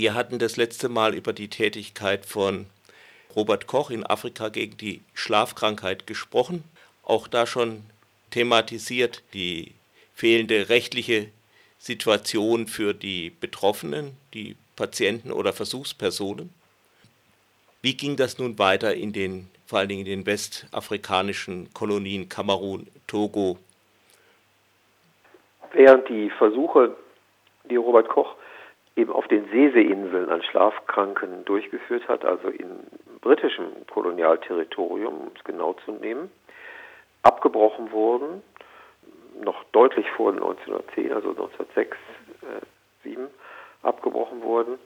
Wir hatten das letzte Mal über die Tätigkeit von Robert Koch in Afrika gegen die Schlafkrankheit gesprochen. Auch da schon thematisiert die fehlende rechtliche Situation für die Betroffenen, die Patienten oder Versuchspersonen. Wie ging das nun weiter in den, vor allen Dingen in den westafrikanischen Kolonien Kamerun, Togo? Während die Versuche, die Robert Koch eben auf den Sese-Inseln an Schlafkranken durchgeführt hat, also in britischem Kolonialterritorium, um es genau zu nehmen, abgebrochen wurden, noch deutlich vor 1910, also 1906, äh, 7, abgebrochen wurden,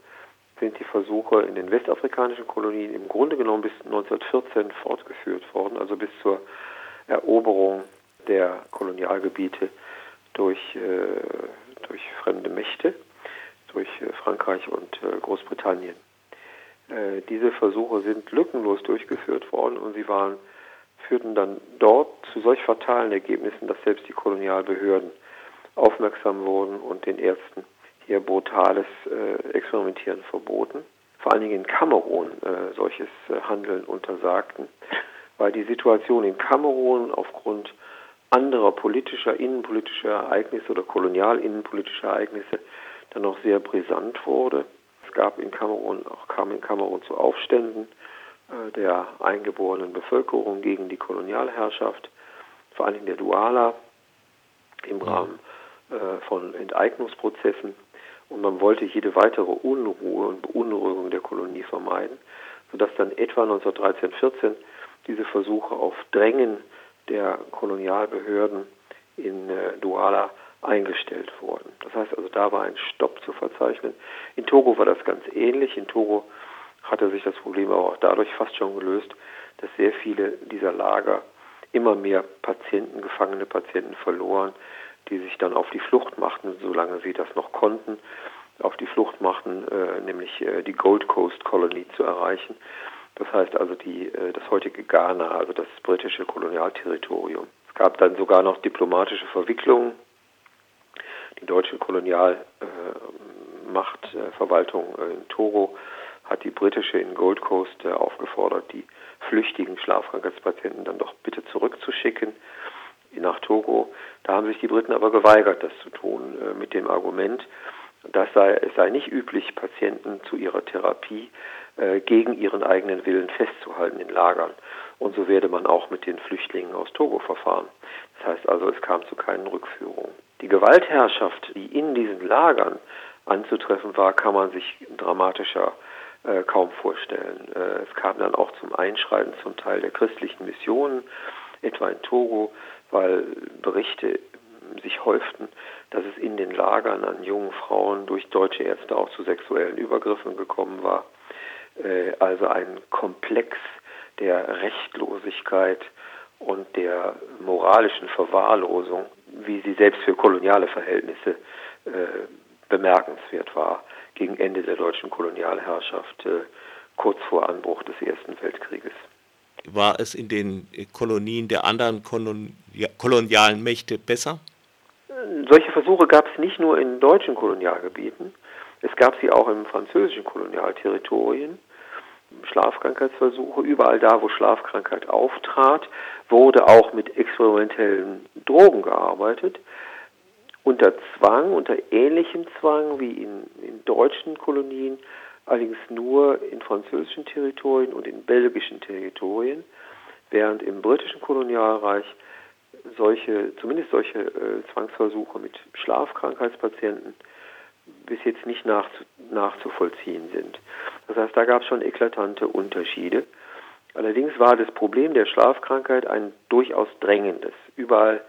sind die Versuche in den westafrikanischen Kolonien im Grunde genommen bis 1914 fortgeführt worden, also bis zur Eroberung der Kolonialgebiete durch, äh, durch fremde Mächte, durch äh, Frankreich und äh, Großbritannien. Äh, diese Versuche sind lückenlos durchgeführt worden und sie waren führten dann dort zu solch fatalen Ergebnissen, dass selbst die Kolonialbehörden aufmerksam wurden und den Ärzten hier brutales Experimentieren verboten. Vor allen Dingen in Kamerun solches Handeln untersagten, weil die Situation in Kamerun aufgrund anderer politischer, innenpolitischer Ereignisse oder kolonial-innenpolitischer Ereignisse dann noch sehr brisant wurde. Es gab in Kamerun, auch kam in Kamerun zu Aufständen äh, der eingeborenen Bevölkerung gegen die Kolonialherrschaft, vor allen Dingen der Duala im Rahmen äh, von Enteignungsprozessen. Und man wollte jede weitere Unruhe und Beunruhigung der Kolonie vermeiden, sodass dann etwa 1913, 14 diese Versuche auf Drängen der Kolonialbehörden in äh, Douala eingestellt wurden. Das heißt also, da war ein Stopp zu verzeichnen. In Togo war das ganz ähnlich. In Togo hatte sich das Problem aber auch dadurch fast schon gelöst, dass sehr viele dieser Lager immer mehr Patienten, gefangene Patienten verloren, die sich dann auf die Flucht machten, solange sie das noch konnten, auf die Flucht machten, äh, nämlich äh, die Gold Coast Colony zu erreichen. Das heißt also die, äh, das heutige Ghana, also das britische Kolonialterritorium. Es gab dann sogar noch diplomatische Verwicklungen. Die deutsche Kolonialmachtverwaltung äh, in Togo hat die britische in Gold Coast äh, aufgefordert, die flüchtigen Schlafkrankheitspatienten dann doch bitte zurückzuschicken nach Togo. Da haben sich die Briten aber geweigert, das zu tun, äh, mit dem Argument, dass sei, es sei nicht üblich, Patienten zu ihrer Therapie äh, gegen ihren eigenen Willen festzuhalten in Lagern. Und so werde man auch mit den Flüchtlingen aus Togo verfahren. Das heißt also, es kam zu keinen Rückführungen. Die Gewaltherrschaft, die in diesen Lagern anzutreffen war, kann man sich dramatischer äh, kaum vorstellen. Äh, es kam dann auch zum Einschreiten zum Teil der christlichen Missionen, etwa in Togo, weil Berichte sich häuften, dass es in den Lagern an jungen Frauen durch deutsche Ärzte auch zu sexuellen Übergriffen gekommen war. Äh, also ein Komplex der Rechtlosigkeit und der moralischen Verwahrlosung, wie sie selbst für koloniale Verhältnisse äh, bemerkenswert war gegen Ende der deutschen Kolonialherrschaft, äh, kurz vor Anbruch des Ersten Weltkrieges. War es in den Kolonien der anderen kolonialen Mächte besser? Solche Versuche gab es nicht nur in deutschen Kolonialgebieten, es gab sie auch im französischen Kolonialterritorien. Schlafkrankheitsversuche, überall da, wo Schlafkrankheit auftrat, wurde auch mit experimentellen Drogen gearbeitet. Unter Zwang, unter ähnlichem Zwang wie in, in deutschen Kolonien, allerdings nur in französischen Territorien und in belgischen Territorien, während im britischen Kolonialreich solche, zumindest solche äh, Zwangsversuche mit Schlafkrankheitspatienten bis jetzt nicht nachzu, nachzuvollziehen sind. Das heißt, da gab es schon eklatante Unterschiede. Allerdings war das Problem der Schlafkrankheit ein durchaus drängendes. Überall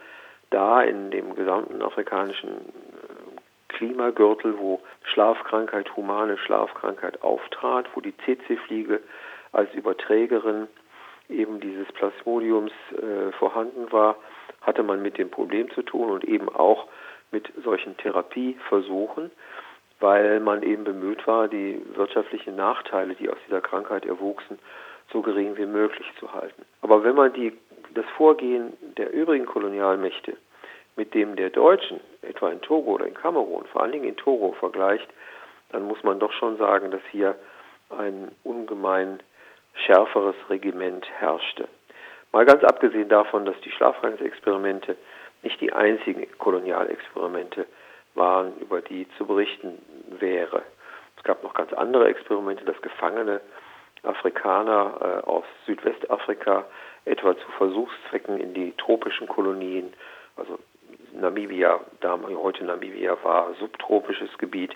da in dem gesamten afrikanischen äh, Klimagürtel, wo Schlafkrankheit, humane Schlafkrankheit auftrat, wo die CC-Fliege als Überträgerin eben dieses Plasmodiums äh, vorhanden war, hatte man mit dem Problem zu tun und eben auch mit solchen Therapieversuchen, weil man eben bemüht war, die wirtschaftlichen Nachteile, die aus dieser Krankheit erwuchsen, so gering wie möglich zu halten. Aber wenn man die das Vorgehen der übrigen Kolonialmächte mit dem der Deutschen, etwa in Togo oder in Kamerun, vor allen Dingen in Togo vergleicht, dann muss man doch schon sagen, dass hier ein ungemein schärferes Regiment herrschte. Mal ganz abgesehen davon, dass die Schlafkrankheitsexperimente nicht die einzigen Kolonialexperimente waren, über die zu berichten wäre. Es gab noch ganz andere Experimente, dass Gefangene Afrikaner äh, aus Südwestafrika etwa zu Versuchszwecken in die tropischen Kolonien, also Namibia, damals heute Namibia war subtropisches Gebiet,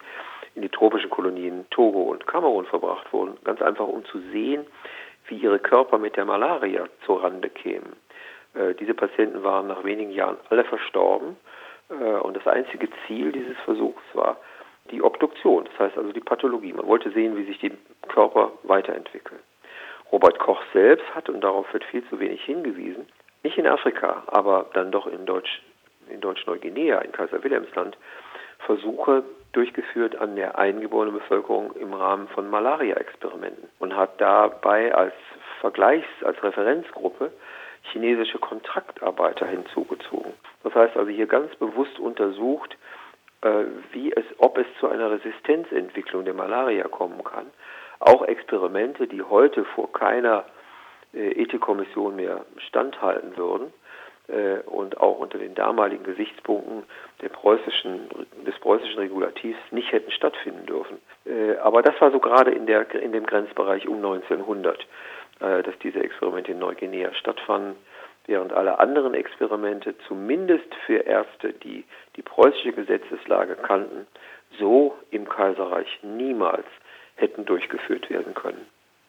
in die tropischen Kolonien Togo und Kamerun verbracht wurden, ganz einfach um zu sehen, wie ihre Körper mit der Malaria zur Rande kämen. Äh, diese Patienten waren nach wenigen Jahren alle verstorben äh, und das einzige Ziel dieses Versuchs war die Obduktion, das heißt also die Pathologie. Man wollte sehen, wie sich die Körper weiterentwickeln. Robert Koch selbst hat, und darauf wird viel zu wenig hingewiesen, nicht in Afrika, aber dann doch in Deutsch, in Deutsch-Neuguinea, in Kaiser Wilhelmsland, Versuche durchgeführt an der eingeborenen Bevölkerung im Rahmen von Malaria-Experimenten und hat dabei als Vergleichs-, als Referenzgruppe chinesische Kontraktarbeiter hinzugezogen. Das heißt also hier ganz bewusst untersucht, äh, wie es, ob es zu einer Resistenzentwicklung der Malaria kommen kann. Auch Experimente, die heute vor keiner äh, Ethikkommission mehr standhalten würden äh, und auch unter den damaligen Gesichtspunkten preußischen, des preußischen Regulativs nicht hätten stattfinden dürfen. aber das war so gerade in, der, in dem Grenzbereich um 1900, dass diese Experimente in Neuguinea stattfanden während alle anderen Experimente zumindest für Ärzte, die die preußische Gesetzeslage kannten, so im Kaiserreich niemals hätten durchgeführt werden können.